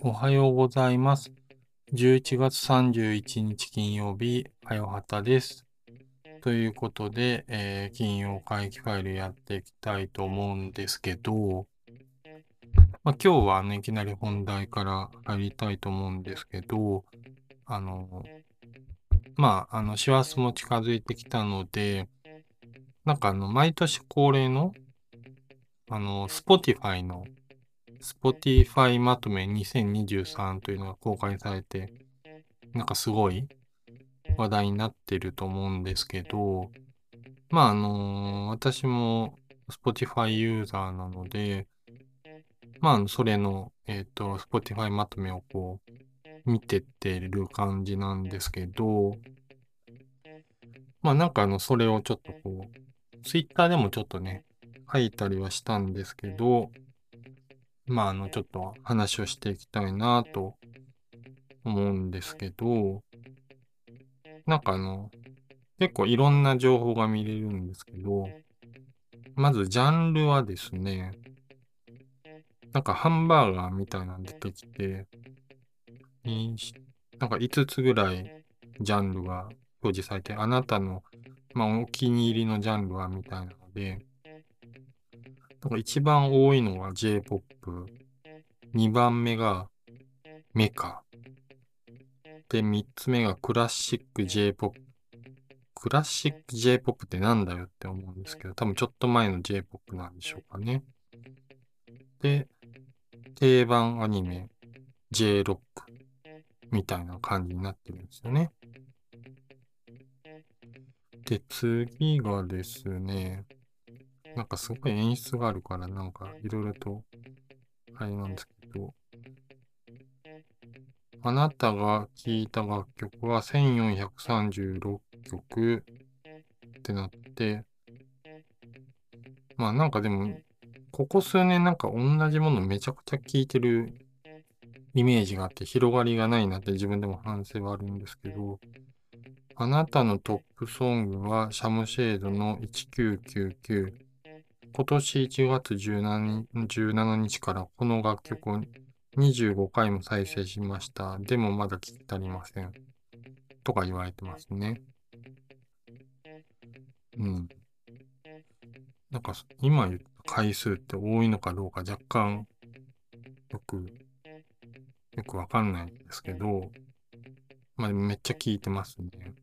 おはようございます。11月31日金曜日、はよはたです。ということで、えー金曜会議ファイルやっていきたいと思うんですけど、まあ、今日はね、いきなり本題から入りたいと思うんですけど、あの、まあ、あの、師走も近づいてきたので、なんかあの、毎年恒例の、あの、Spotify の Spotify まとめ2023というのが公開されて、なんかすごい話題になってると思うんですけど、まああの私も Spotify ユーザーなので、まあそれの、えっ、と、Spotify まとめをこう、見てってる感じなんですけど、まあなんかあの、それをちょっとこう、Twitter でもちょっとね、書いたりはしたんですけど、まあ、あの、ちょっと話をしていきたいなと思うんですけど、なんかあの、結構いろんな情報が見れるんですけど、まずジャンルはですね、なんかハンバーガーみたいなの出てきて、なんか5つぐらいジャンルが表示されて、あなたの、まあ、お気に入りのジャンルはみたいなので、なんか一番多いのが J-POP、2番目がメカ、で、3つ目がクラシック J-POP。クラシック J-POP ってなんだよって思うんですけど、多分ちょっと前の J-POP なんでしょうかね。で、定番アニメ J-ROCK みたいな感じになってるんですよね。で、次がですね、なんかすごい演出があるから、なんかいろいろと、あれなんですけど、あなたが聴いた楽曲は1436曲ってなって、まあなんかでも、ここ数年なんか同じものめちゃくちゃ聴いてるイメージがあって広がりがないなって自分でも反省はあるんですけど、あなたのトップソングはシャムシェードの1999。今年1月17 17日からこの楽曲を25回も再生しました。でもまだ聞き足りません。とか言われてますね。うん。なんか今言った回数って多いのかどうか若干よく、よくわかんないんですけど、まあめっちゃ聞いてますね。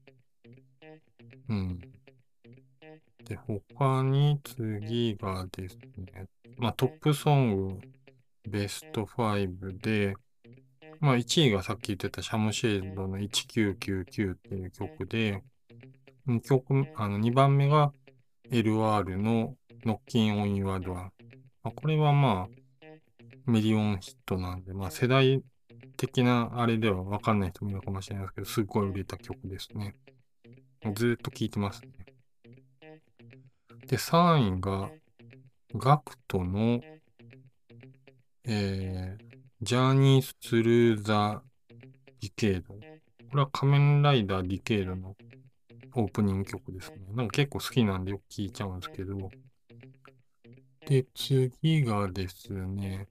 うん。で、他に次がですね、まあトップソングベスト5で、まあ1位がさっき言ってたシャムシェードの1999っていう曲で、2曲、あの2番目が LR の Knocking on Your Door。まあ、これはまあミリオンヒットなんで、まあ世代的なあれではわかんない人もいるかもしれないですけど、すっごい売れた曲ですね。ずっと聴いてますね。で、3位が、ガクトの、えー、ジャーニースルーザディケード。これは仮面ライダーディケードのオープニング曲ですね。なんか結構好きなんでよく聴いちゃうんですけど。で、次がですね、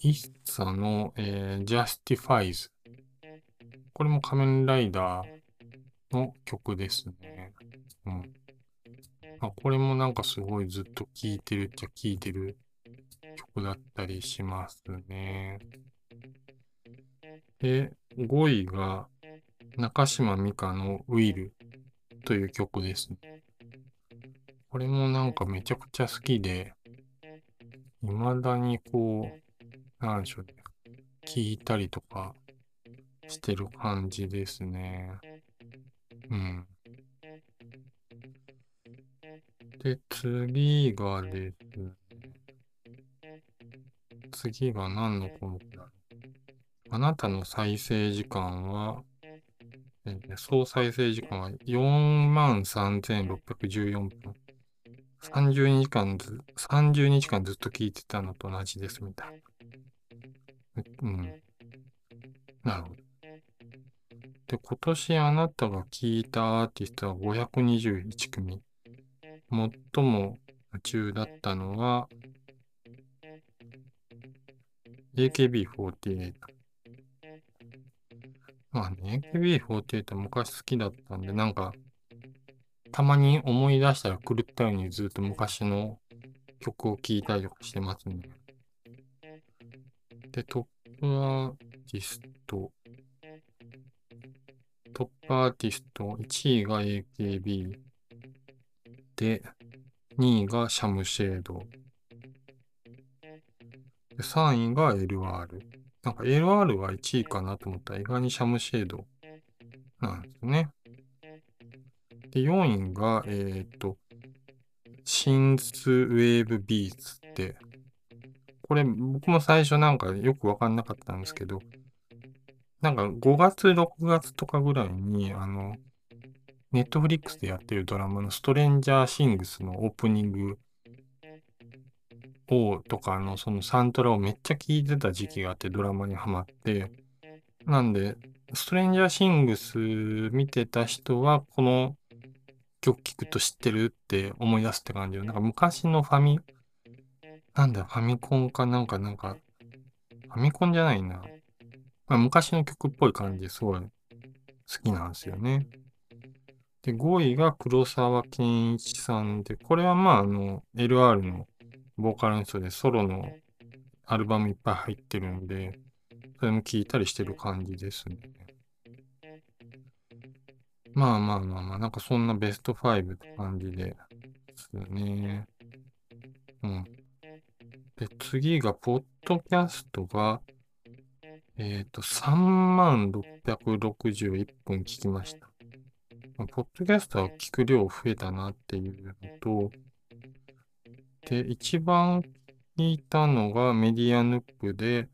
イッサの、えー、Justifies。これも仮面ライダーの曲ですね。うん。あ、これもなんかすごいずっと聴いてるっちゃ聴いてる曲だったりしますね。で、5位が中島美嘉のウィルという曲ですね。これもなんかめちゃくちゃ好きで、未だにこう、なんでしょうね。聞いたりとかしてる感じですね。うん。で、次がです。次が何の項目だろう。あなたの再生時間は、え総再生時間は43,614分。30日間ず、30日間ずっと聞いてたのと同じですみたいな。うん。なるほど。で、今年あなたが聴いたアーティストは521組。最も夢中だったのは、AKB48。まあね、AKB48 昔好きだったんで、なんか、たまに思い出したら狂ったようにずっと昔の曲を聴いたりとかしてますね。で、トップアーティスト、トップアーティスト、1位が AKB で、2位がシャムシェード。で3位が LR。なんか LR が1位かなと思ったら意外にシャムシェードなんですね。で、4位が、えっ、と、シンスウェーブビーツって、これ僕も最初なんかよくわかんなかったんですけど、なんか5月、6月とかぐらいに、あの、ネットフリックスでやってるドラマのストレンジャーシングスのオープニングをとかのそのサントラをめっちゃ聴いてた時期があってドラマにハマって、なんで、ストレンジャーシングス見てた人はこの曲聴くと知ってるって思い出すって感じよ。なんか昔のファミ、なんだ、ファミコンかなんかなんか、ファミコンじゃないな。まあ、昔の曲っぽい感じですごい好きなんですよね。で、5位が黒沢健一さんで、これはまあ、あの、LR のボーカルの人でソロのアルバムいっぱい入ってるんで、それも聴いたりしてる感じですね。まあまあまあまあ、なんかそんなベスト5って感じですね。次が、ポッドキャストが、えっ、ー、と、3661分聞きました。ポッドキャストは聞く量増えたなっていうのと、で、一番聞いたのがメディアヌップで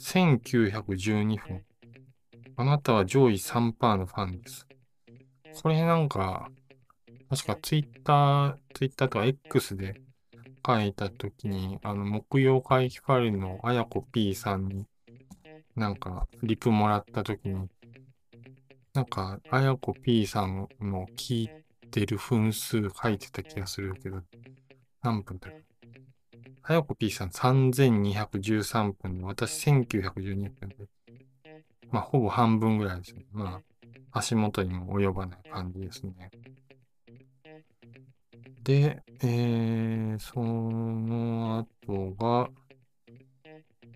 1912分。あなたは上位3%のファンです。これなんか、確かツイッター、ツイッターとか X で書いたときに、あの、木曜会議ファイルのあやこ P さんに、なんか、リプもらったときに、なんか、あやこ P さんの聞いてる分数書いてた気がするけど、何分だろう。はやこ P さん3213分で、私1912分で、まあ、ほぼ半分ぐらいですね。まあ、足元にも及ばない感じですね。で、えー、その後が、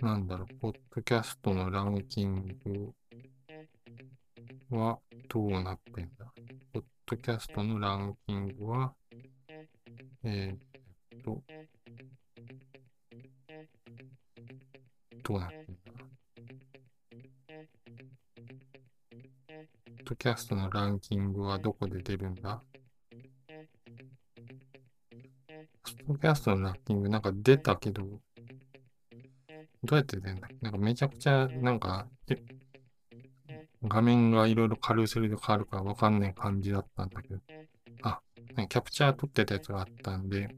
なんだろう、ポッドキャストのランキングはどうなってんだ？ポッドキャストのランキングは、えー、と、どうなってんだ？ポッドキャストのランキングはどこで出るんだ？ドキャストのランキングなんか出たけど、どうやって出るんだなんかめちゃくちゃ、なんか、画面がいろいろカルーセルで変わるからわかんない感じだったんだけど、あ、キャプチャー撮ってたやつがあったんで、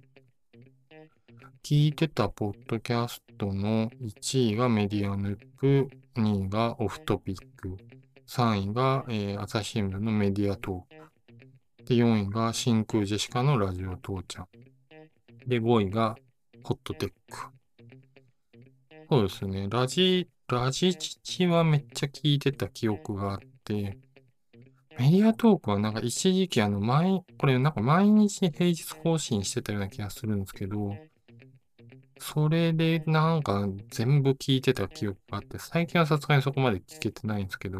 聞いてたポッドキャストの1位がメディアヌップ、2位がオフトピック、3位が、えー、朝日新聞のメディアトーク、で、4位が真空ジェシカのラジオ父ちゃん、で、5位がホットテック。そうですね、ラジ、ラジチチはめっちゃ聞いてた記憶があって、メディアトークはなんか一時期あの毎、これなんか毎日平日更新してたような気がするんですけど、それでなんか全部聞いてた記憶があって、最近はさすがにそこまで聞けてないんですけど、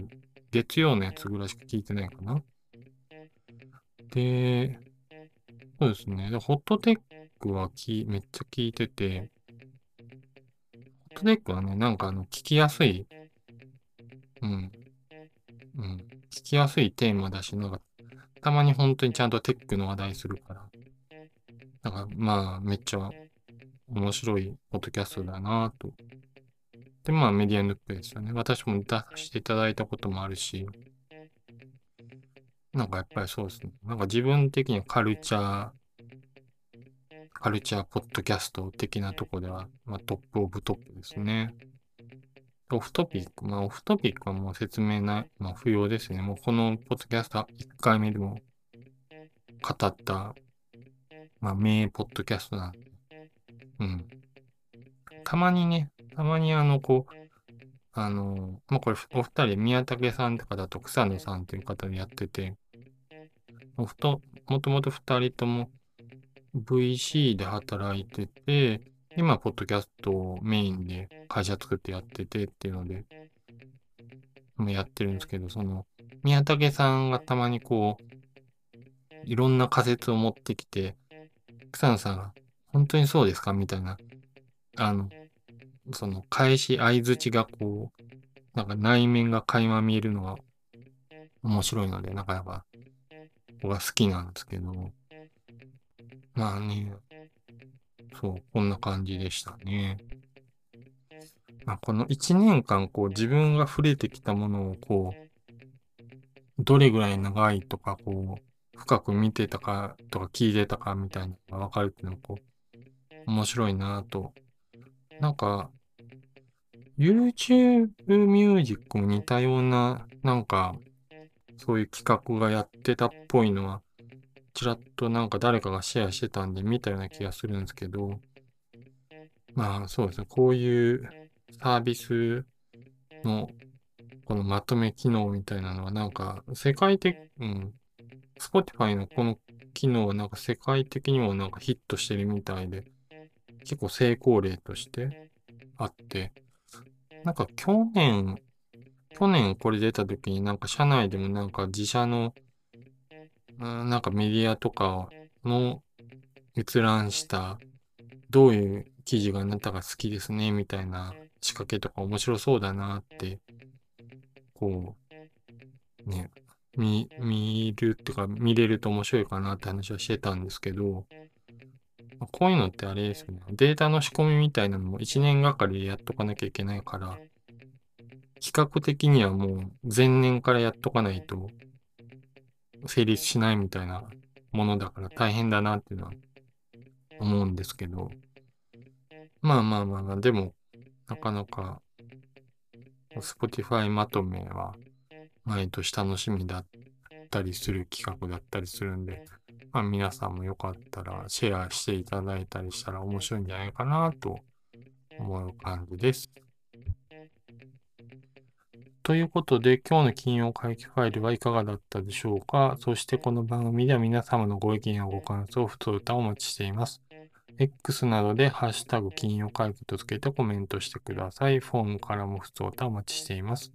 月曜のやつぐらいしか聞いてないかな。で、そうですね。ホットテックはきめっちゃ聞いてて、ホットテックはね、なんかあの、聞きやすい、うん、うん、聞きやすいテーマだし、なんか、たまに本当にちゃんとテックの話題するから、なんかまあ、めっちゃ面白いポッドキャストだなと。で、まあメディアヌップですよね。私も出させていただいたこともあるし、なんかやっぱりそうですね。なんか自分的にはカルチャー、カルチャーポッドキャスト的なとこでは、まあ、トップオブトップですね。オフトピック、まあオフトピックはもう説明ない、まあ不要ですね。もうこのポッドキャスト1回目でも語った、まあ名ポッドキャストなん。うん。たまにね、たまにあの、こう、あの、まあ、これ、お二人、宮武さんとかだと草野さんという方でやってて、おふと、もともと二人とも VC で働いてて、今、ポッドキャストをメインで会社作ってやっててっていうので、もやってるんですけど、その、宮武さんがたまにこう、いろんな仮説を持ってきて、草野さん、本当にそうですか？みたいな、あの、その返し、相づちがこう、なんか内面が垣間見えるのが面白いので、なかなか僕は好きなんですけど、まあね、そう、こんな感じでしたね。まあ、この一年間、こう、自分が触れてきたものを、こう、どれぐらい長いとか、こう、深く見てたかとか聞いてたかみたいなのがわかるっていうのは、こう、面白いなと。なんか、YouTube Music も似たような、なんか、そういう企画がやってたっぽいのは、ちらっとなんか誰かがシェアしてたんで見たような気がするんですけど、まあそうですね、こういうサービスのこのまとめ機能みたいなのはなんか世界的、うん、Spotify のこの機能はなんか世界的にもなんかヒットしてるみたいで、結構成功例としてあって、なんか去年、去年これ出た時になんか社内でもなんか自社の、なんかメディアとかの閲覧したどういう記事があなたが好きですねみたいな仕掛けとか面白そうだなって、こう、ね、見、見るっていうか見れると面白いかなって話はしてたんですけど、こういうのってあれですよね。データの仕込みみたいなのも1年がかりでやっとかなきゃいけないから、比較的にはもう前年からやっとかないと成立しないみたいなものだから大変だなっていうのは思うんですけど、まあまあまあまあ、でも、なかなか、Spotify まとめは毎年楽しみだったりする企画だったりするんで、まあ、皆さんもよかったらシェアしていただいたりしたら面白いんじゃないかなと思う感じです。ということで、今日の金曜怪奇ファイルはいかがだったでしょうか？そしてこの番組では皆様のご意見やご感想、ふつおたをお待ちしています。X などでハッシュタグ金曜怪奇とつけてコメントしてください。フォームからもふつおたお待ちしています。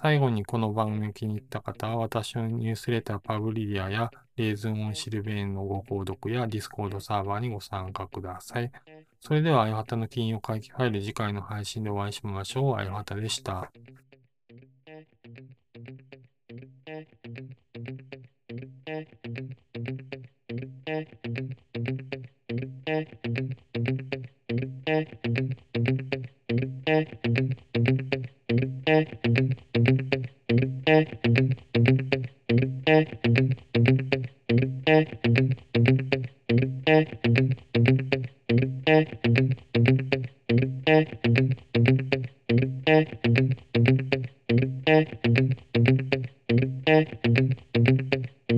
最後にこの番組気に入った方は、私のニュースレターパブリリアやレーズンオンシルベーンのご購読やディスコードサーバーにご参加ください。それでは、あよはたの金曜怪奇ファイル次回の配信でお会いしましょう。あよはたでした。